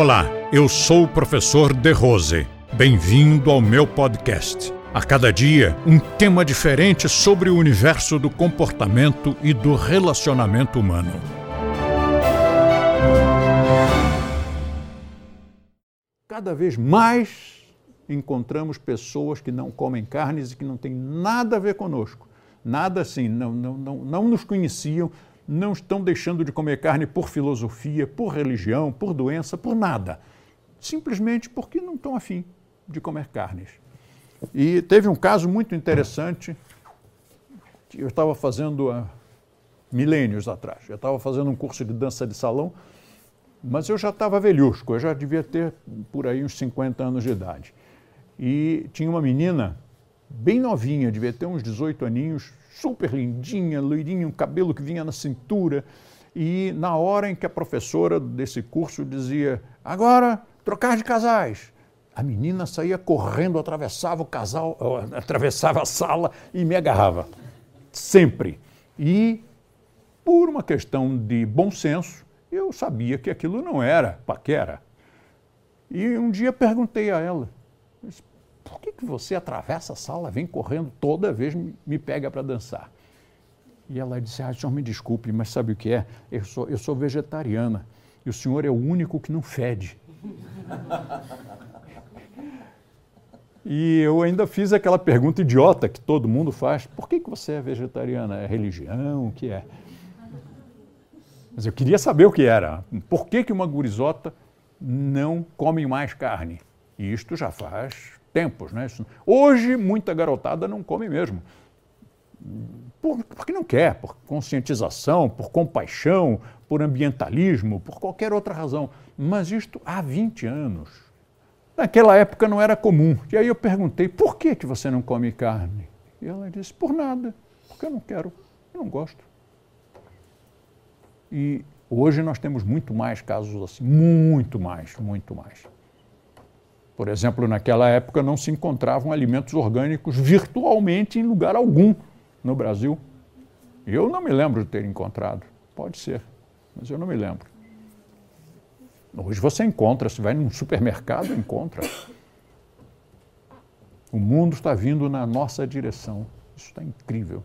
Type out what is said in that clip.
Olá, eu sou o professor De Rose. Bem-vindo ao meu podcast. A cada dia, um tema diferente sobre o universo do comportamento e do relacionamento humano. Cada vez mais encontramos pessoas que não comem carnes e que não têm nada a ver conosco. Nada assim, não, não, não, não nos conheciam, não estão deixando de comer carne por filosofia, por religião, por doença, por nada. Simplesmente porque não estão afim de comer carnes. E teve um caso muito interessante. Eu estava fazendo há milênios atrás. Eu estava fazendo um curso de dança de salão, mas eu já estava velhusco, eu já devia ter por aí uns 50 anos de idade. E tinha uma menina bem novinha, devia ter uns 18 aninhos, super lindinha, loirinha, um cabelo que vinha na cintura. E na hora em que a professora desse curso dizia: agora trocar de casais. A menina saía correndo, atravessava o casal, atravessava a sala e me agarrava. Sempre. E, por uma questão de bom senso, eu sabia que aquilo não era paquera. E um dia perguntei a ela: por que, que você atravessa a sala, vem correndo toda vez me pega para dançar? E ela disse, ah, senhor me desculpe, mas sabe o que é? Eu sou, eu sou vegetariana e o senhor é o único que não fede. E eu ainda fiz aquela pergunta idiota que todo mundo faz: por que, que você é vegetariana? É religião? O que é? Mas eu queria saber o que era. Por que, que uma gurizota não come mais carne? Isto já faz tempos. Né? Hoje, muita garotada não come mesmo. Por, porque não quer, por conscientização, por compaixão, por ambientalismo, por qualquer outra razão. Mas isto há 20 anos. Naquela época não era comum. E aí eu perguntei, por que, que você não come carne? E ela disse, por nada, porque eu não quero, eu não gosto. E hoje nós temos muito mais casos assim, muito mais, muito mais. Por exemplo, naquela época não se encontravam alimentos orgânicos virtualmente em lugar algum no Brasil. Eu não me lembro de ter encontrado. Pode ser, mas eu não me lembro. Hoje você encontra, se vai num supermercado, encontra. O mundo está vindo na nossa direção. Isso está incrível.